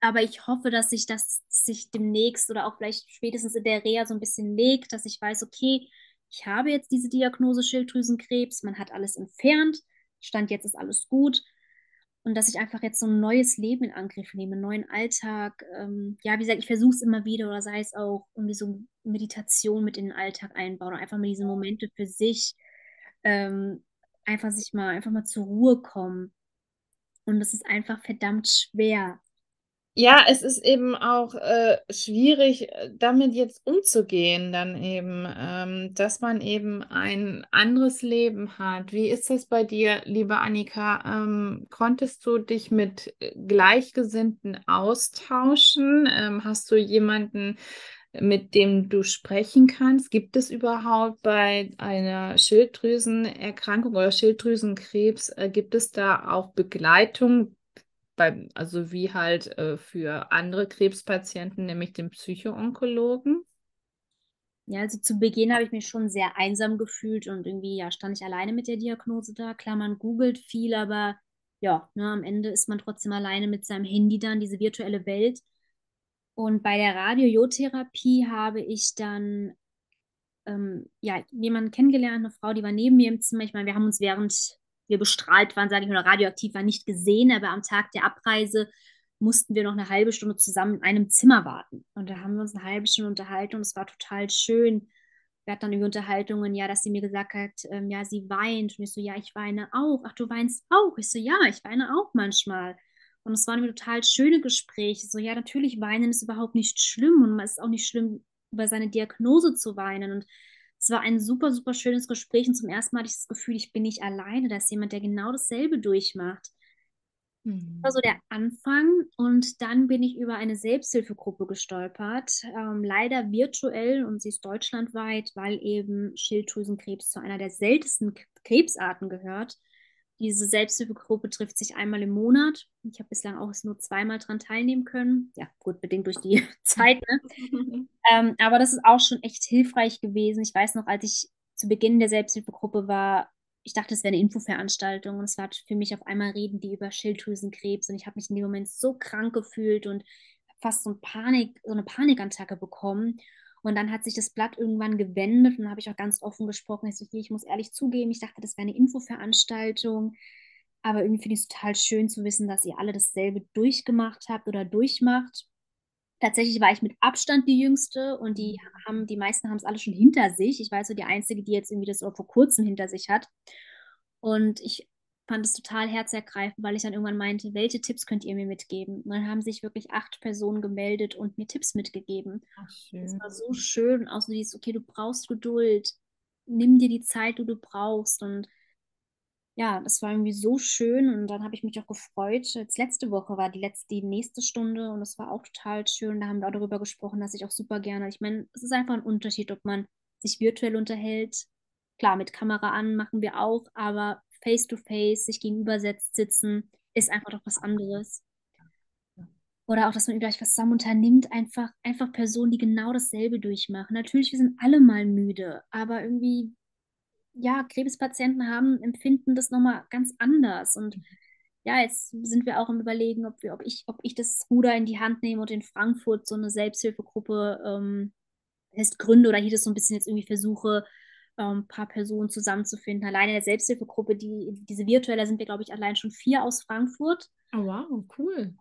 Aber ich hoffe, dass sich das sich demnächst oder auch vielleicht spätestens in der Reha so ein bisschen legt, dass ich weiß, okay, ich habe jetzt diese Diagnose Schilddrüsenkrebs, man hat alles entfernt, Stand jetzt ist alles gut. Und dass ich einfach jetzt so ein neues Leben in Angriff nehme, einen neuen Alltag. Ähm, ja, wie gesagt, ich versuche es immer wieder oder sei es auch irgendwie so Meditation mit in den Alltag einbauen und einfach mal diese Momente für sich, ähm, einfach sich mal, einfach mal zur Ruhe kommen. Und das ist einfach verdammt schwer. Ja, es ist eben auch äh, schwierig, äh, damit jetzt umzugehen, dann eben, ähm, dass man eben ein anderes Leben hat. Wie ist das bei dir, liebe Annika? Ähm, konntest du dich mit äh, Gleichgesinnten austauschen? Ähm, hast du jemanden, mit dem du sprechen kannst? Gibt es überhaupt bei einer Schilddrüsenerkrankung oder Schilddrüsenkrebs, äh, gibt es da auch Begleitung? Beim, also wie halt äh, für andere Krebspatienten, nämlich den Psychoonkologen. Ja, also zu Beginn habe ich mich schon sehr einsam gefühlt und irgendwie, ja, stand ich alleine mit der Diagnose da. Klar, man googelt viel, aber ja, ne, am Ende ist man trotzdem alleine mit seinem Handy dann, diese virtuelle Welt. Und bei der Radiotherapie habe ich dann ähm, ja, jemanden kennengelernt, eine Frau, die war neben mir im Zimmer. Ich meine, wir haben uns während wir bestrahlt waren, sage ich mal, radioaktiv waren, nicht gesehen, aber am Tag der Abreise mussten wir noch eine halbe Stunde zusammen in einem Zimmer warten. Und da haben wir uns eine halbe Stunde unterhalten und es war total schön. Wir hatten dann über Unterhaltungen, ja, dass sie mir gesagt hat, ähm, ja, sie weint. Und ich so, ja, ich weine auch. Ach, du weinst auch? Ich so, ja, ich weine auch manchmal. Und es waren total schöne Gespräche. So, ja, natürlich, weinen ist überhaupt nicht schlimm und es ist auch nicht schlimm, über seine Diagnose zu weinen. Und es war ein super, super schönes Gespräch und zum ersten Mal hatte ich das Gefühl, ich bin nicht alleine, da ist jemand, der genau dasselbe durchmacht. Das war so der Anfang und dann bin ich über eine Selbsthilfegruppe gestolpert, ähm, leider virtuell und sie ist deutschlandweit, weil eben Schilddrüsenkrebs zu einer der seltensten Krebsarten gehört. Diese Selbsthilfegruppe trifft sich einmal im Monat. Ich habe bislang auch nur zweimal dran teilnehmen können. Ja, gut, bedingt durch die Zeit, ne? Ähm, aber das ist auch schon echt hilfreich gewesen. Ich weiß noch, als ich zu Beginn der Selbsthilfegruppe war, ich dachte, es wäre eine Infoveranstaltung und es war für mich auf einmal reden die über Schilddrüsenkrebs und ich habe mich in dem Moment so krank gefühlt und fast so, ein Panik, so eine Panikattacke bekommen. Und dann hat sich das Blatt irgendwann gewendet und dann habe ich auch ganz offen gesprochen. Ich, so, ich muss ehrlich zugeben, ich dachte, das wäre eine Infoveranstaltung. Aber irgendwie finde ich es total schön zu wissen, dass ihr alle dasselbe durchgemacht habt oder durchmacht. Tatsächlich war ich mit Abstand die Jüngste und die haben, die meisten haben es alle schon hinter sich. Ich war so die Einzige, die jetzt irgendwie das vor kurzem hinter sich hat. Und ich fand es total herzergreifend, weil ich dann irgendwann meinte, welche Tipps könnt ihr mir mitgeben? Und dann haben sich wirklich acht Personen gemeldet und mir Tipps mitgegeben. Ach, Das war so schön, auch so dieses, okay, du brauchst Geduld, nimm dir die Zeit, die du brauchst. Und ja, das war irgendwie so schön und dann habe ich mich auch gefreut. Jetzt letzte Woche war die letzte, die nächste Stunde und das war auch total schön. Da haben wir auch darüber gesprochen, dass ich auch super gerne, ich meine, es ist einfach ein Unterschied, ob man sich virtuell unterhält. Klar, mit Kamera an machen wir auch, aber face to face, sich gegenüber setzt, sitzen, ist einfach doch was anderes. Oder auch, dass man vielleicht was zusammen unternimmt, einfach, einfach Personen, die genau dasselbe durchmachen. Natürlich, wir sind alle mal müde, aber irgendwie ja, Krebspatienten haben, empfinden das nochmal ganz anders. Und ja, jetzt sind wir auch im Überlegen, ob wir, ob ich, ob ich das Ruder in die Hand nehme und in Frankfurt so eine Selbsthilfegruppe ähm, erst gründe oder hier das so ein bisschen jetzt irgendwie versuche, ähm, ein paar Personen zusammenzufinden. Alleine in der Selbsthilfegruppe, die, diese virtuelle, sind wir, glaube ich, allein schon vier aus Frankfurt. Oh, wow, cool.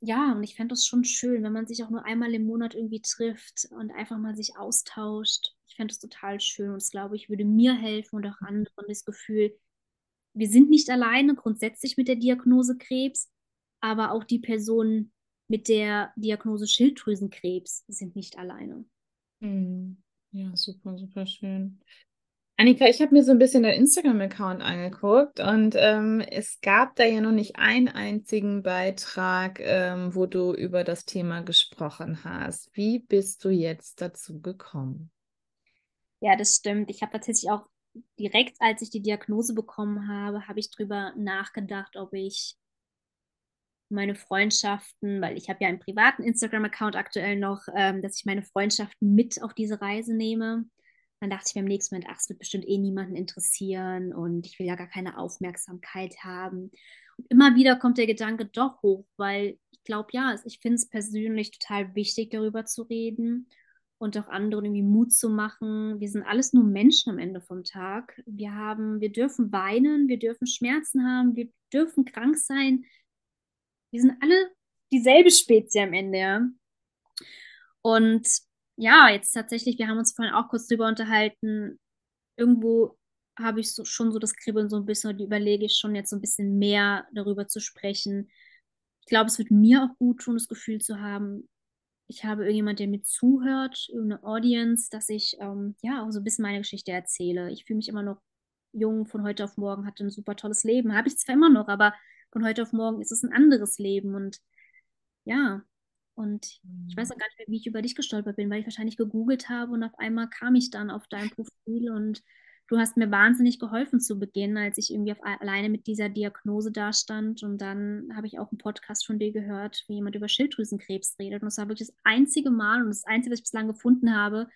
Ja, und ich fände das schon schön, wenn man sich auch nur einmal im Monat irgendwie trifft und einfach mal sich austauscht. Ich fände das total schön und das glaube ich würde mir helfen und auch anderen das Gefühl, wir sind nicht alleine grundsätzlich mit der Diagnose Krebs, aber auch die Personen mit der Diagnose Schilddrüsenkrebs sind nicht alleine. Hm. Ja, super, super schön. Annika, ich habe mir so ein bisschen deinen Instagram-Account angeguckt und ähm, es gab da ja noch nicht einen einzigen Beitrag, ähm, wo du über das Thema gesprochen hast. Wie bist du jetzt dazu gekommen? Ja, das stimmt. Ich habe tatsächlich auch direkt, als ich die Diagnose bekommen habe, habe ich drüber nachgedacht, ob ich meine Freundschaften, weil ich habe ja einen privaten Instagram-Account aktuell noch, ähm, dass ich meine Freundschaften mit auf diese Reise nehme. Dann dachte ich mir im nächsten Moment, ach, es wird bestimmt eh niemanden interessieren und ich will ja gar keine Aufmerksamkeit haben. Und immer wieder kommt der Gedanke doch hoch, weil ich glaube, ja, ich finde es persönlich total wichtig, darüber zu reden und auch anderen irgendwie Mut zu machen. Wir sind alles nur Menschen am Ende vom Tag. Wir haben, wir dürfen weinen, wir dürfen Schmerzen haben, wir dürfen krank sein, wir sind alle dieselbe Spezie am Ende, ja. Und ja, jetzt tatsächlich, wir haben uns vorhin auch kurz drüber unterhalten. Irgendwo habe ich so, schon so das Kribbeln so ein bisschen und überlege ich schon jetzt so ein bisschen mehr darüber zu sprechen. Ich glaube, es wird mir auch gut tun, das Gefühl zu haben, ich habe irgendjemand, der mir zuhört, irgendeine Audience, dass ich ähm, ja auch so ein bisschen meine Geschichte erzähle. Ich fühle mich immer noch jung, von heute auf morgen, hatte ein super tolles Leben. Habe ich zwar immer noch, aber von heute auf morgen ist es ein anderes Leben und ja, und ich weiß auch gar nicht mehr, wie ich über dich gestolpert bin, weil ich wahrscheinlich gegoogelt habe und auf einmal kam ich dann auf dein Profil und du hast mir wahnsinnig geholfen zu Beginn, als ich irgendwie auf, alleine mit dieser Diagnose dastand. Und dann habe ich auch einen Podcast von dir gehört, wie jemand über Schilddrüsenkrebs redet. Und das war wirklich das einzige Mal und das einzige, was ich bislang gefunden habe,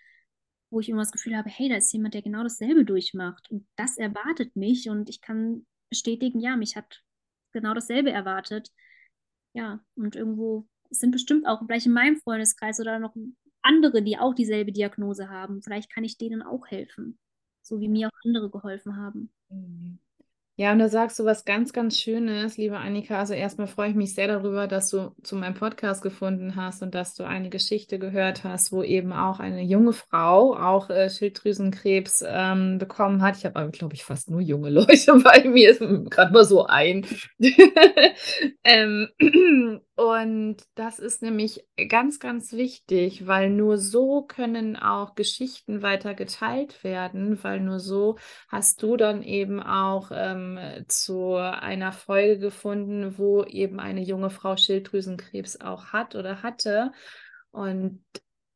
wo ich immer das Gefühl habe, hey, da ist jemand, der genau dasselbe durchmacht. Und das erwartet mich. Und ich kann bestätigen, ja, mich hat genau dasselbe erwartet. Ja, und irgendwo sind bestimmt auch vielleicht in meinem Freundeskreis oder noch andere, die auch dieselbe Diagnose haben. Vielleicht kann ich denen auch helfen, so wie mir auch andere geholfen haben. Mhm. Ja, und da sagst du was ganz, ganz Schönes, liebe Annika. Also erstmal freue ich mich sehr darüber, dass du zu meinem Podcast gefunden hast und dass du eine Geschichte gehört hast, wo eben auch eine junge Frau auch äh, Schilddrüsenkrebs ähm, bekommen hat. Ich habe aber, glaube ich, fast nur junge Leute bei mir, gerade mal so ein. ähm, und das ist nämlich ganz, ganz wichtig, weil nur so können auch Geschichten weiter geteilt werden, weil nur so hast du dann eben auch ähm, zu einer Folge gefunden, wo eben eine junge Frau Schilddrüsenkrebs auch hat oder hatte. Und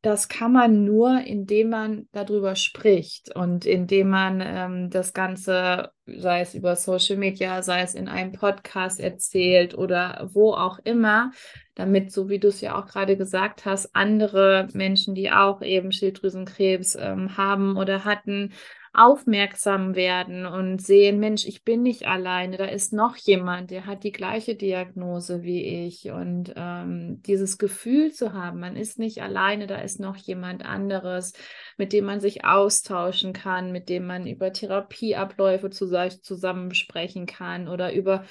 das kann man nur, indem man darüber spricht und indem man ähm, das Ganze, sei es über Social Media, sei es in einem Podcast erzählt oder wo auch immer, damit, so wie du es ja auch gerade gesagt hast, andere Menschen, die auch eben Schilddrüsenkrebs ähm, haben oder hatten, aufmerksam werden und sehen, Mensch, ich bin nicht alleine, da ist noch jemand, der hat die gleiche Diagnose wie ich. Und ähm, dieses Gefühl zu haben, man ist nicht alleine, da ist noch jemand anderes, mit dem man sich austauschen kann, mit dem man über Therapieabläufe zusammen sprechen kann oder über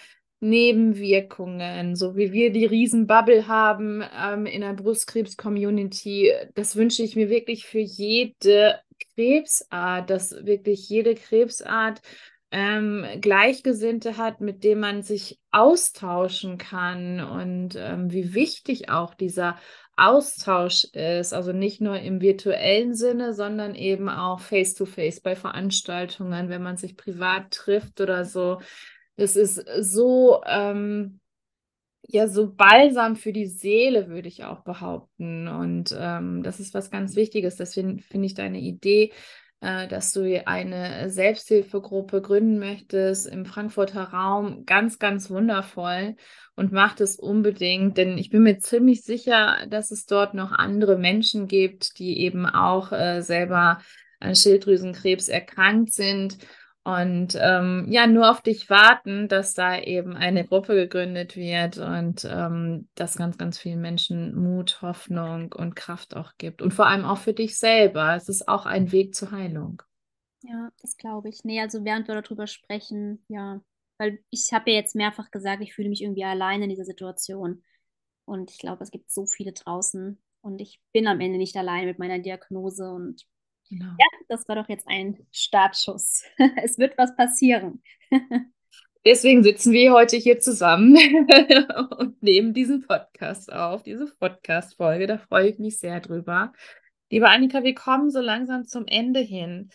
Nebenwirkungen, so wie wir die Riesenbubble haben ähm, in der Brustkrebs-Community. Das wünsche ich mir wirklich für jede Krebsart, dass wirklich jede Krebsart ähm, Gleichgesinnte hat, mit dem man sich austauschen kann und ähm, wie wichtig auch dieser Austausch ist. Also nicht nur im virtuellen Sinne, sondern eben auch face-to-face -face bei Veranstaltungen, wenn man sich privat trifft oder so. Das ist so ähm, ja so balsam für die Seele, würde ich auch behaupten. Und ähm, das ist was ganz Wichtiges. Deswegen finde ich deine Idee, äh, dass du eine Selbsthilfegruppe gründen möchtest im Frankfurter Raum, ganz, ganz wundervoll und mach das unbedingt, denn ich bin mir ziemlich sicher, dass es dort noch andere Menschen gibt, die eben auch äh, selber an Schilddrüsenkrebs erkrankt sind und ähm, ja, nur auf dich warten, dass da eben eine Gruppe gegründet wird und ähm, das ganz, ganz vielen Menschen Mut, Hoffnung und Kraft auch gibt. Und vor allem auch für dich selber. Es ist auch ein Weg zur Heilung. Ja, das glaube ich. Nee, also während wir darüber sprechen, ja, weil ich habe ja jetzt mehrfach gesagt, ich fühle mich irgendwie alleine in dieser Situation. Und ich glaube, es gibt so viele draußen. Und ich bin am Ende nicht allein mit meiner Diagnose und Genau. Ja, das war doch jetzt ein Startschuss. es wird was passieren. Deswegen sitzen wir heute hier zusammen und nehmen diesen Podcast auf, diese Podcast-Folge. Da freue ich mich sehr drüber. Liebe Annika, wir kommen so langsam zum Ende hin.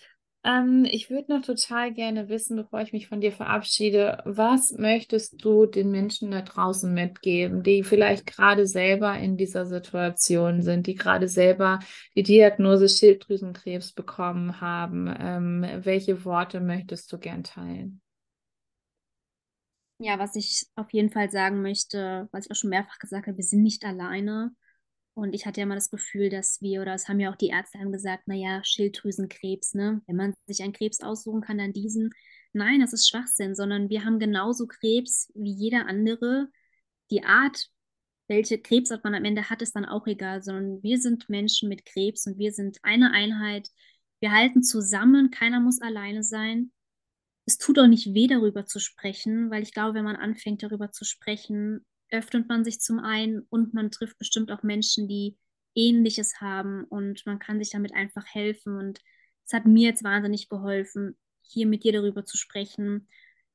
Ähm, ich würde noch total gerne wissen, bevor ich mich von dir verabschiede, was möchtest du den Menschen da draußen mitgeben, die vielleicht gerade selber in dieser Situation sind, die gerade selber die Diagnose Schilddrüsenkrebs bekommen haben? Ähm, welche Worte möchtest du gern teilen? Ja, was ich auf jeden Fall sagen möchte, was ich auch schon mehrfach gesagt habe, wir sind nicht alleine. Und ich hatte ja mal das Gefühl, dass wir, oder es haben ja auch die Ärzte haben gesagt, naja, Schilddrüsenkrebs, ne? Wenn man sich einen Krebs aussuchen kann, dann diesen. Nein, das ist Schwachsinn, sondern wir haben genauso Krebs wie jeder andere. Die Art, welche Krebsart man am Ende hat, ist dann auch egal, sondern wir sind Menschen mit Krebs und wir sind eine Einheit. Wir halten zusammen, keiner muss alleine sein. Es tut auch nicht weh, darüber zu sprechen, weil ich glaube, wenn man anfängt, darüber zu sprechen, öffnet man sich zum einen und man trifft bestimmt auch Menschen, die Ähnliches haben und man kann sich damit einfach helfen. Und es hat mir jetzt wahnsinnig geholfen, hier mit dir darüber zu sprechen.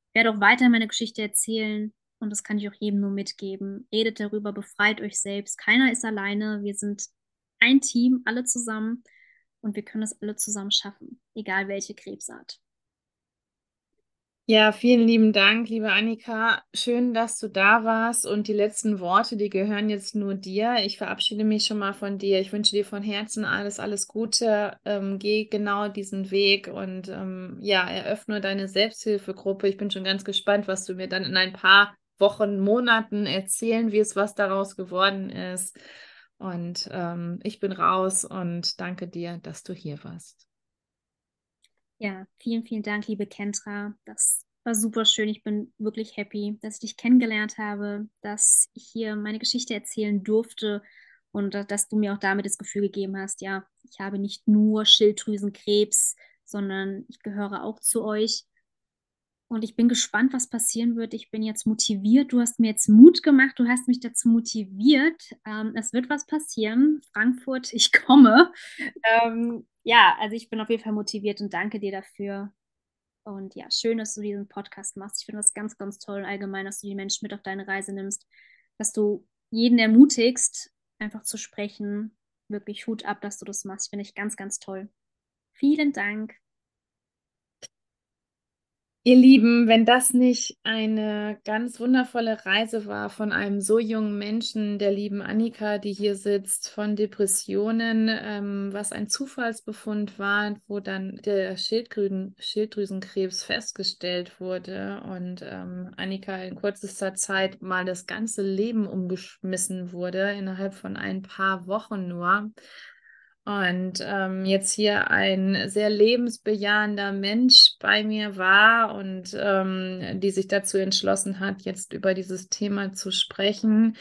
Ich werde auch weiter meine Geschichte erzählen und das kann ich auch jedem nur mitgeben. Redet darüber, befreit euch selbst. Keiner ist alleine. Wir sind ein Team, alle zusammen und wir können es alle zusammen schaffen, egal welche Krebsart. Ja, vielen lieben Dank, liebe Annika. Schön, dass du da warst. Und die letzten Worte, die gehören jetzt nur dir. Ich verabschiede mich schon mal von dir. Ich wünsche dir von Herzen alles, alles Gute. Ähm, geh genau diesen Weg und ähm, ja, eröffne deine Selbsthilfegruppe. Ich bin schon ganz gespannt, was du mir dann in ein paar Wochen, Monaten erzählen wirst, was daraus geworden ist. Und ähm, ich bin raus und danke dir, dass du hier warst. Ja, vielen, vielen Dank, liebe Kentra. Das war super schön. Ich bin wirklich happy, dass ich dich kennengelernt habe, dass ich hier meine Geschichte erzählen durfte und dass du mir auch damit das Gefühl gegeben hast, ja, ich habe nicht nur Schilddrüsenkrebs, sondern ich gehöre auch zu euch. Und ich bin gespannt, was passieren wird. Ich bin jetzt motiviert. Du hast mir jetzt Mut gemacht. Du hast mich dazu motiviert. Ähm, es wird was passieren. Frankfurt, ich komme. Ähm, ja, also ich bin auf jeden Fall motiviert und danke dir dafür. Und ja, schön, dass du diesen Podcast machst. Ich finde das ganz, ganz toll und allgemein, dass du die Menschen mit auf deine Reise nimmst, dass du jeden ermutigst, einfach zu sprechen. Wirklich Hut ab, dass du das machst. Finde ich ganz, ganz toll. Vielen Dank. Ihr Lieben, wenn das nicht eine ganz wundervolle Reise war von einem so jungen Menschen, der lieben Annika, die hier sitzt, von Depressionen, ähm, was ein Zufallsbefund war, wo dann der Schilddrüsen Schilddrüsenkrebs festgestellt wurde und ähm, Annika in kürzester Zeit mal das ganze Leben umgeschmissen wurde, innerhalb von ein paar Wochen nur. Und ähm, jetzt hier ein sehr lebensbejahender Mensch bei mir war und ähm, die sich dazu entschlossen hat, jetzt über dieses Thema zu sprechen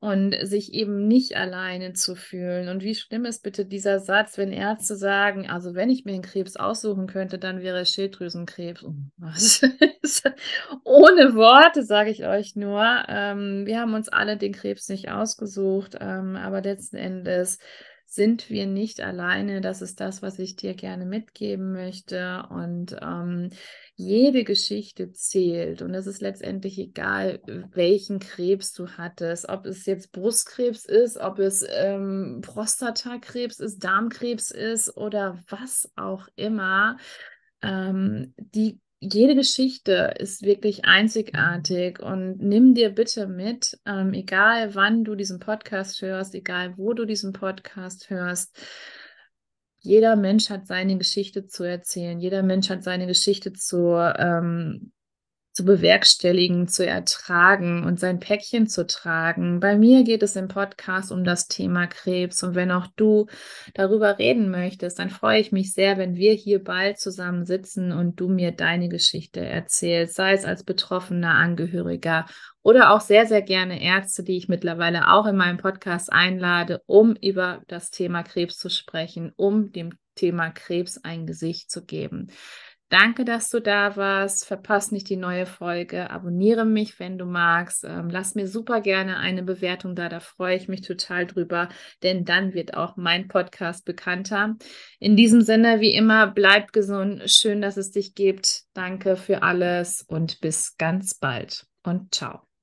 und sich eben nicht alleine zu fühlen. Und wie schlimm ist bitte dieser Satz, wenn Ärzte sagen, also wenn ich mir den Krebs aussuchen könnte, dann wäre es Schilddrüsenkrebs. Oh, Ohne Worte sage ich euch nur. Ähm, wir haben uns alle den Krebs nicht ausgesucht, ähm, aber letzten Endes sind wir nicht alleine. Das ist das, was ich dir gerne mitgeben möchte. Und ähm, jede Geschichte zählt. Und es ist letztendlich egal, welchen Krebs du hattest. Ob es jetzt Brustkrebs ist, ob es ähm, Prostatakrebs ist, Darmkrebs ist oder was auch immer. Ähm, die jede Geschichte ist wirklich einzigartig und nimm dir bitte mit, ähm, egal wann du diesen Podcast hörst, egal wo du diesen Podcast hörst. Jeder Mensch hat seine Geschichte zu erzählen. Jeder Mensch hat seine Geschichte zu ähm, zu bewerkstelligen, zu ertragen und sein Päckchen zu tragen. Bei mir geht es im Podcast um das Thema Krebs und wenn auch du darüber reden möchtest, dann freue ich mich sehr, wenn wir hier bald zusammen sitzen und du mir deine Geschichte erzählst, sei es als betroffener Angehöriger oder auch sehr, sehr gerne Ärzte, die ich mittlerweile auch in meinem Podcast einlade, um über das Thema Krebs zu sprechen, um dem Thema Krebs ein Gesicht zu geben. Danke, dass du da warst. Verpass nicht die neue Folge. Abonniere mich, wenn du magst. Ähm, lass mir super gerne eine Bewertung da. Da freue ich mich total drüber, denn dann wird auch mein Podcast bekannter. In diesem Sinne, wie immer, bleib gesund. Schön, dass es dich gibt. Danke für alles und bis ganz bald und ciao.